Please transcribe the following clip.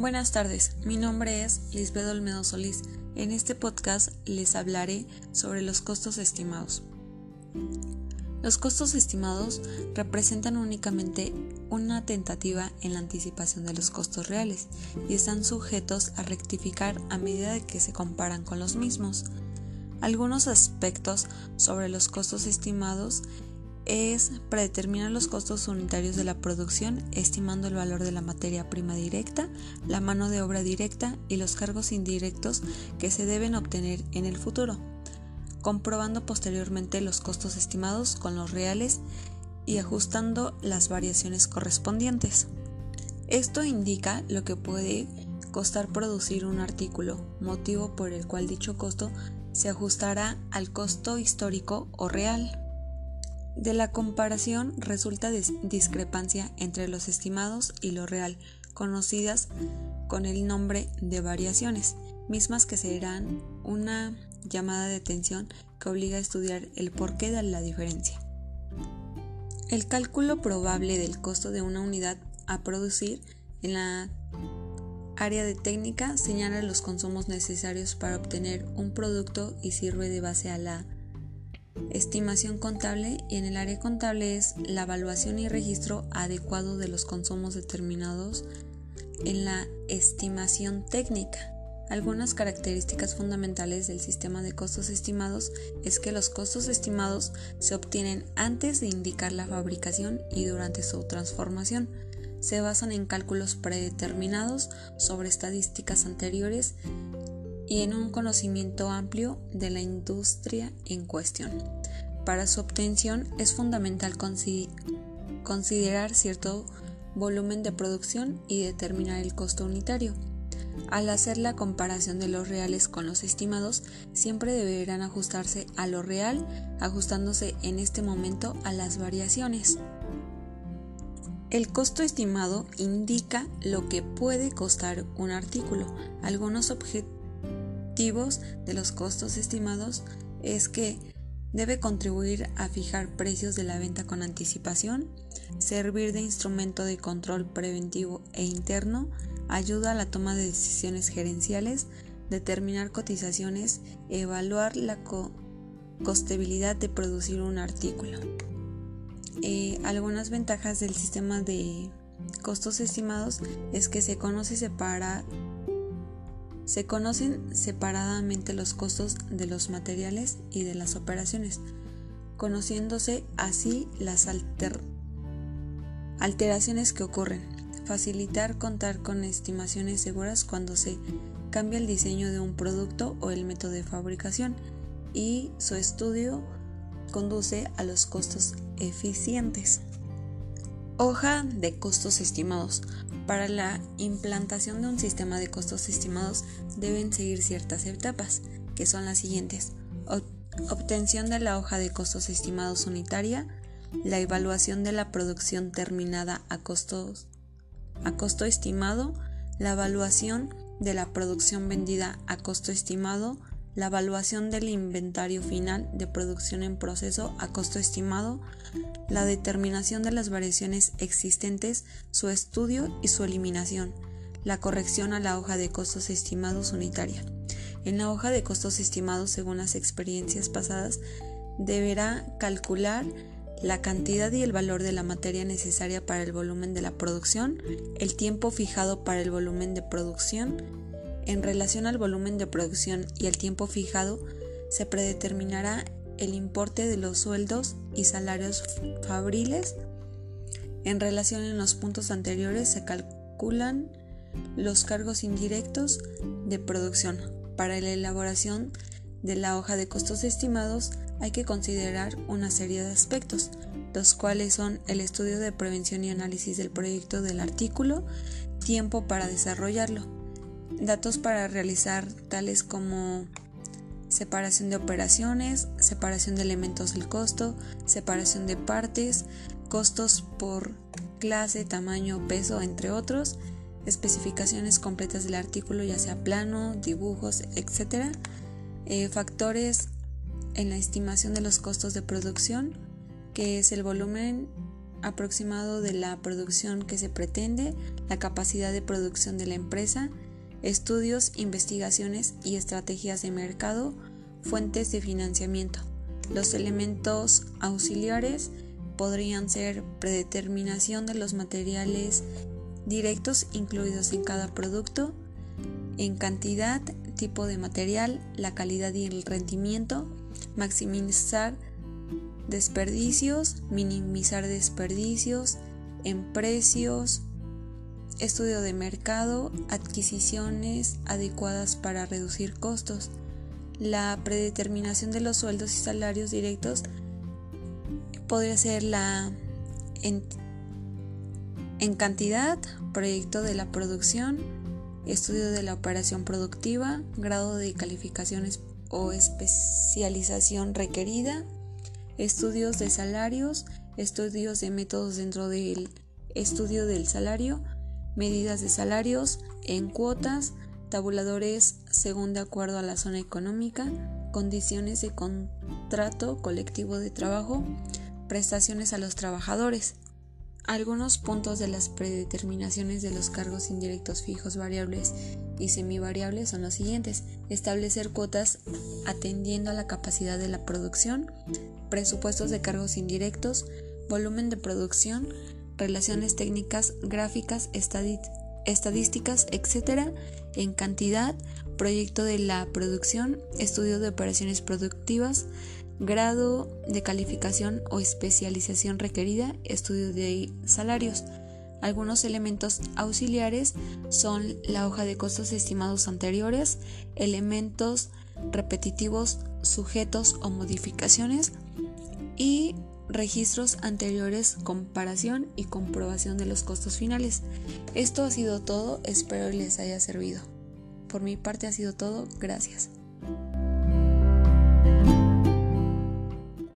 Buenas tardes, mi nombre es Lisbeth Olmedo Solís. En este podcast les hablaré sobre los costos estimados. Los costos estimados representan únicamente una tentativa en la anticipación de los costos reales y están sujetos a rectificar a medida de que se comparan con los mismos. Algunos aspectos sobre los costos estimados es predeterminar los costos unitarios de la producción, estimando el valor de la materia prima directa, la mano de obra directa y los cargos indirectos que se deben obtener en el futuro, comprobando posteriormente los costos estimados con los reales y ajustando las variaciones correspondientes. Esto indica lo que puede costar producir un artículo, motivo por el cual dicho costo se ajustará al costo histórico o real. De la comparación resulta discrepancia entre los estimados y lo real, conocidas con el nombre de variaciones, mismas que serán una llamada de atención que obliga a estudiar el porqué de la diferencia. El cálculo probable del costo de una unidad a producir en la área de técnica señala los consumos necesarios para obtener un producto y sirve de base a la estimación contable y en el área contable es la evaluación y registro adecuado de los consumos determinados en la estimación técnica. Algunas características fundamentales del sistema de costos estimados es que los costos estimados se obtienen antes de indicar la fabricación y durante su transformación. Se basan en cálculos predeterminados sobre estadísticas anteriores y en un conocimiento amplio de la industria en cuestión. Para su obtención es fundamental considerar cierto volumen de producción y determinar el costo unitario. Al hacer la comparación de los reales con los estimados, siempre deberán ajustarse a lo real, ajustándose en este momento a las variaciones. El costo estimado indica lo que puede costar un artículo. Algunos objetos de los costos estimados es que debe contribuir a fijar precios de la venta con anticipación, servir de instrumento de control preventivo e interno, ayuda a la toma de decisiones gerenciales, determinar cotizaciones, evaluar la costeabilidad de producir un artículo. Eh, algunas ventajas del sistema de costos estimados es que se conoce separa se conocen separadamente los costos de los materiales y de las operaciones, conociéndose así las alteraciones que ocurren. Facilitar contar con estimaciones seguras cuando se cambia el diseño de un producto o el método de fabricación y su estudio conduce a los costos eficientes. Hoja de costos estimados. Para la implantación de un sistema de costos estimados deben seguir ciertas etapas, que son las siguientes. Obtención de la hoja de costos estimados unitaria, la evaluación de la producción terminada a, costo estimado, la evaluación de la producción vendida a costo estimado, la evaluación del inventario final de producción en proceso a costo estimado, la determinación de las variaciones existentes, su estudio y su eliminación, la corrección a la hoja de costos estimados unitaria. En la hoja de costos estimados, según las experiencias pasadas, deberá calcular la cantidad y el valor de la materia necesaria para el volumen de la producción, el tiempo fijado para el volumen de producción, en relación al volumen de producción y el tiempo fijado, se predeterminará el importe de los sueldos y salarios fabriles. En relación en los puntos anteriores se calculan los cargos indirectos de producción. Para la elaboración de la hoja de costos estimados hay que considerar una serie de aspectos, los cuales son el estudio de prevención y análisis del proyecto del artículo, tiempo para desarrollarlo, datos para realizar tales como separación de operaciones, separación de elementos del costo, separación de partes, costos por clase, tamaño, peso, entre otros, especificaciones completas del artículo, ya sea plano, dibujos, etc. Eh, factores en la estimación de los costos de producción, que es el volumen aproximado de la producción que se pretende, la capacidad de producción de la empresa, estudios, investigaciones y estrategias de mercado, fuentes de financiamiento. Los elementos auxiliares podrían ser predeterminación de los materiales directos incluidos en cada producto, en cantidad, tipo de material, la calidad y el rendimiento, maximizar desperdicios, minimizar desperdicios, en precios, estudio de mercado, adquisiciones adecuadas para reducir costos, la predeterminación de los sueldos y salarios directos podría ser la en, en cantidad, proyecto de la producción, estudio de la operación productiva, grado de calificaciones o especialización requerida, estudios de salarios, estudios de métodos dentro del estudio del salario, medidas de salarios en cuotas, tabuladores según de acuerdo a la zona económica, condiciones de contrato colectivo de trabajo, prestaciones a los trabajadores. Algunos puntos de las predeterminaciones de los cargos indirectos fijos, variables y semivariables son los siguientes. Establecer cuotas atendiendo a la capacidad de la producción, presupuestos de cargos indirectos, volumen de producción, relaciones técnicas, gráficas, estadísticas, etc. En cantidad, proyecto de la producción, estudio de operaciones productivas, grado de calificación o especialización requerida, estudio de salarios. Algunos elementos auxiliares son la hoja de costos estimados anteriores, elementos repetitivos, sujetos o modificaciones y registros anteriores, comparación y comprobación de los costos finales. Esto ha sido todo, espero les haya servido. Por mi parte ha sido todo, gracias.